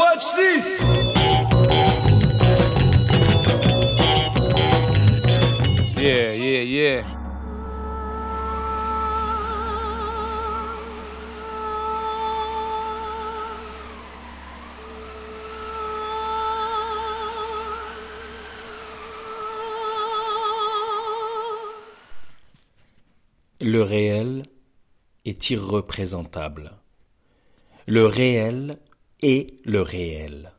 Watch this! Yeah, yeah, yeah. Le réel est irreprésentable. Le réel est le réel.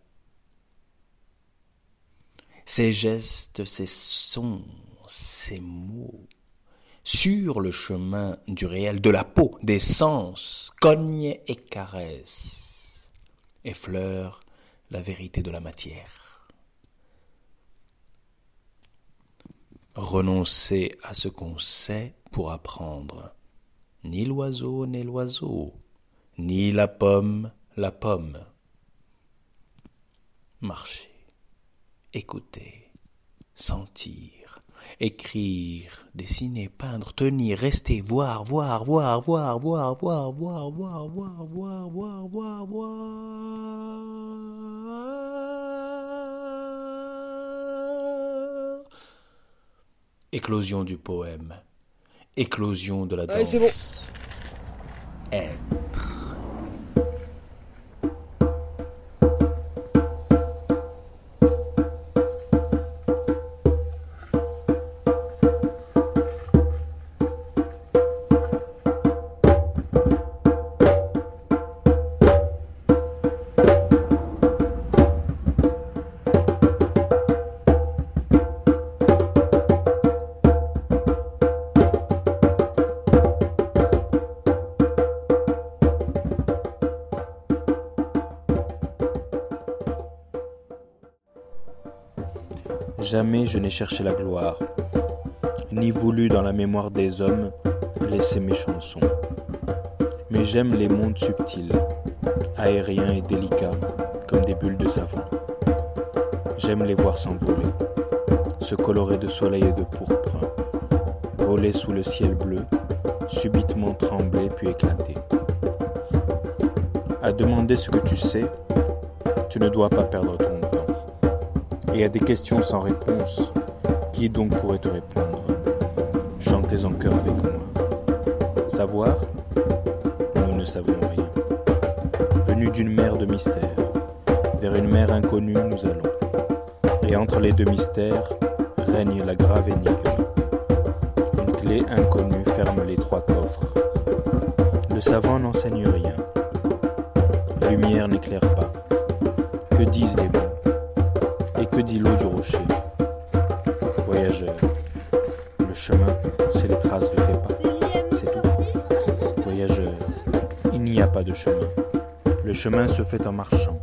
Ces gestes, ces sons, ces mots, sur le chemin du réel, de la peau, des sens, cognent et caressent, effleurent la vérité de la matière. Renoncer à ce qu'on sait pour apprendre. Ni l'oiseau n'est l'oiseau, ni la pomme la pomme. Marcher, écouter, sentir, écrire, dessiner, peindre, tenir, rester, voir, voir, voir, voir, voir, voir, voir, voir, voir, voir, voir, voir, voir. Éclosion du poème. Éclosion de la danse. Allez, Jamais je n'ai cherché la gloire, ni voulu dans la mémoire des hommes laisser mes chansons. Mais j'aime les mondes subtils, aériens et délicats, comme des bulles de savon. J'aime les voir s'envoler, se colorer de soleil et de pourpre, voler sous le ciel bleu, subitement trembler puis éclater. À demander ce que tu sais, tu ne dois pas perdre ton temps. Et à des questions sans réponse, qui donc pourrait te répondre? Chantez en chœur avec moi. Savoir? Nous ne savons rien. Venu d'une mer de mystère, vers une mer inconnue nous allons. Et entre les deux mystères règne la grave énigme. Une clé inconnue ferme les trois coffres. Le savant n'enseigne rien. Lumière n'éclaire pas. Que disent les mots? Dit l'eau du rocher Voyageur, le chemin, c'est les traces de tes pas. C'est tout. Voyageur, il n'y a pas de chemin. Le chemin se fait en marchant.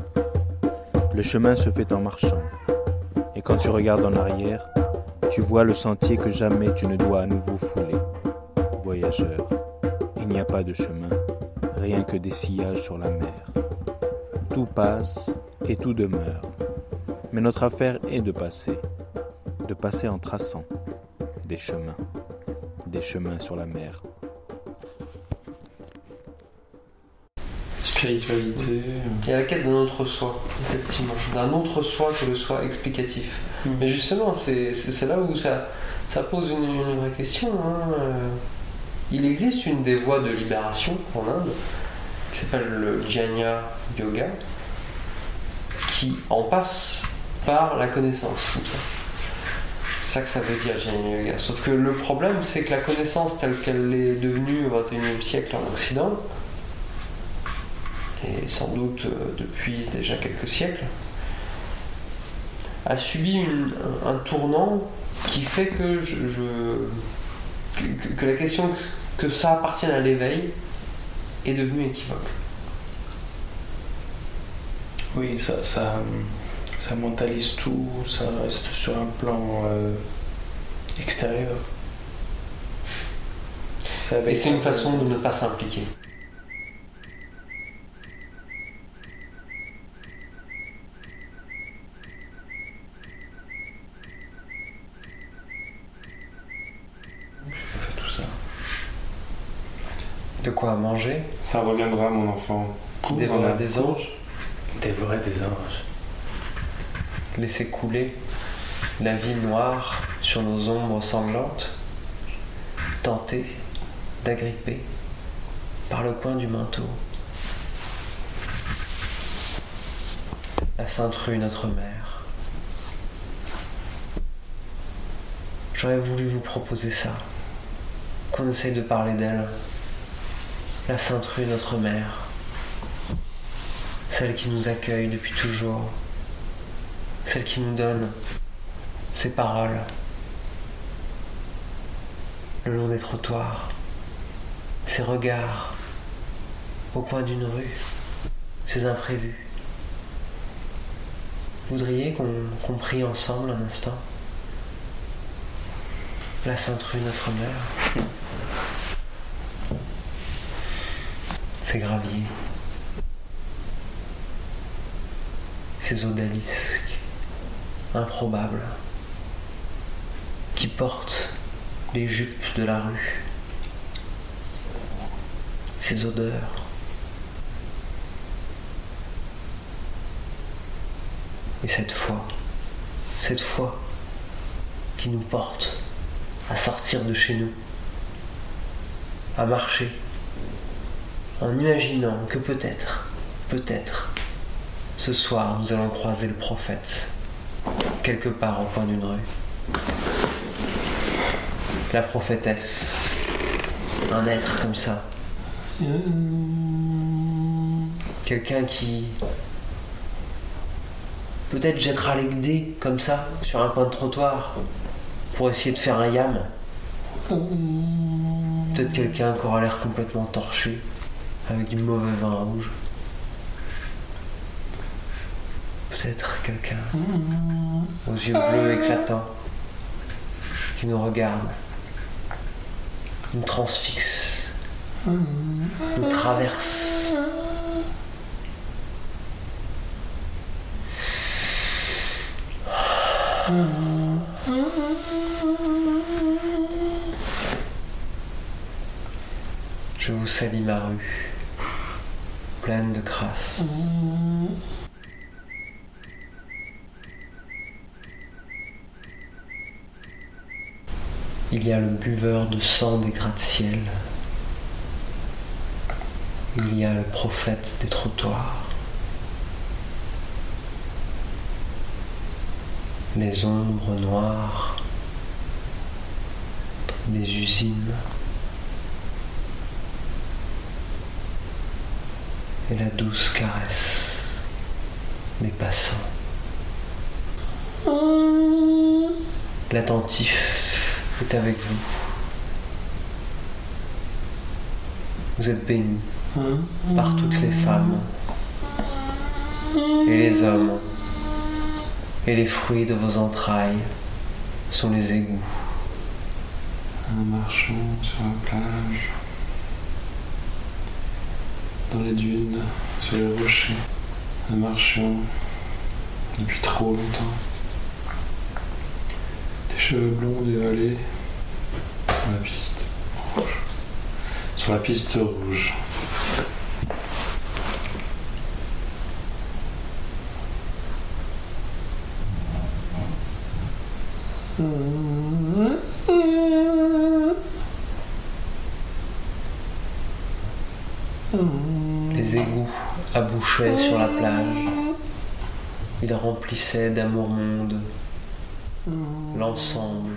Le chemin se fait en marchant. Et quand tu regardes en arrière, tu vois le sentier que jamais tu ne dois à nouveau fouler. Voyageur, il n'y a pas de chemin, rien que des sillages sur la mer. Tout passe et tout demeure. Mais notre affaire est de passer, de passer en traçant des chemins, des chemins sur la mer. Spiritualité. Il y a la quête d'un autre soi, effectivement. D'un autre soi que le soi explicatif. Mm. Mais justement, c'est là où ça, ça pose une, une vraie question. hein. Euh, Il existe une des voies de libération en Inde qui s'appelle le Jnana Yoga qui en passe par la connaissance, comme ça. C'est ça que ça veut dire Jnana Yoga. Sauf que le problème, c'est que la connaissance telle qu'elle est devenue au XXIe siècle en Occident, et sans doute euh, depuis déjà quelques siècles, a subi un, tournant qui fait que, que, la question que ça appartienne à l'éveil est devenue équivoque. Oui, ça, ça, ça mentalise tout, ça reste sur un plan euh, extérieur. Ça Et c'est une façon de ne pas s'impliquer. fait tout ça. De quoi manger? Ça reviendra, mon enfant. Dévorer des anges? Des vrais des anges. Laisser couler la vie noire sur nos ombres sanglantes, tenter d'agripper par le coin du manteau la Sainte Rue Notre Mère. J'aurais voulu vous proposer ça, qu'on essaye de parler d'elle. La Sainte Rue Notre Mère, celle qui nous accueille depuis toujours, celle qui nous donne ses paroles le long des trottoirs, ses regards au coin d'une rue, ses imprévus. Voudriez qu'on qu'on prie ensemble un instant? La Sainte Rue Notre Mère. Ces graviers. Ces odalisques improbables qui portent les jupes de la rue. Ces odeurs. Et cette foi, cette foi qui nous porte à sortir de chez nous, à marcher, en imaginant que peut-être, peut-être, ce soir nous allons croiser le prophète, quelque part au coin d'une rue. La prophétesse, un être comme ça, quelqu'un qui peut-être jettera les dés comme ça sur un coin de trottoir pour essayer de faire un yam. Peut-être quelqu'un qui aura l'air complètement torché avec du mauvais vin rouge. Peut-être quelqu'un. Aux yeux bleus éclatants. Qui nous regarde, nous transfixe, nous traverse. Je vous salue ma rue, pleine de crasse. Il y a le buveur de sang des gratte-ciel. Il y a le prophète des trottoirs. Les ombres noires des usines. Et la douce caresse des passants. L'attentif est avec vous. Vous êtes bénis par toutes les femmes et les hommes, et les fruits de vos entrailles sont les égouts. En marchant sur la plage, dans les dunes, sur les rochers, en marchant depuis trop longtemps. Tes cheveux blonds dévalés sur la piste rouge. Les égouts abouchaient sur la plage. Ils remplissaient d'amour monde l'ensemble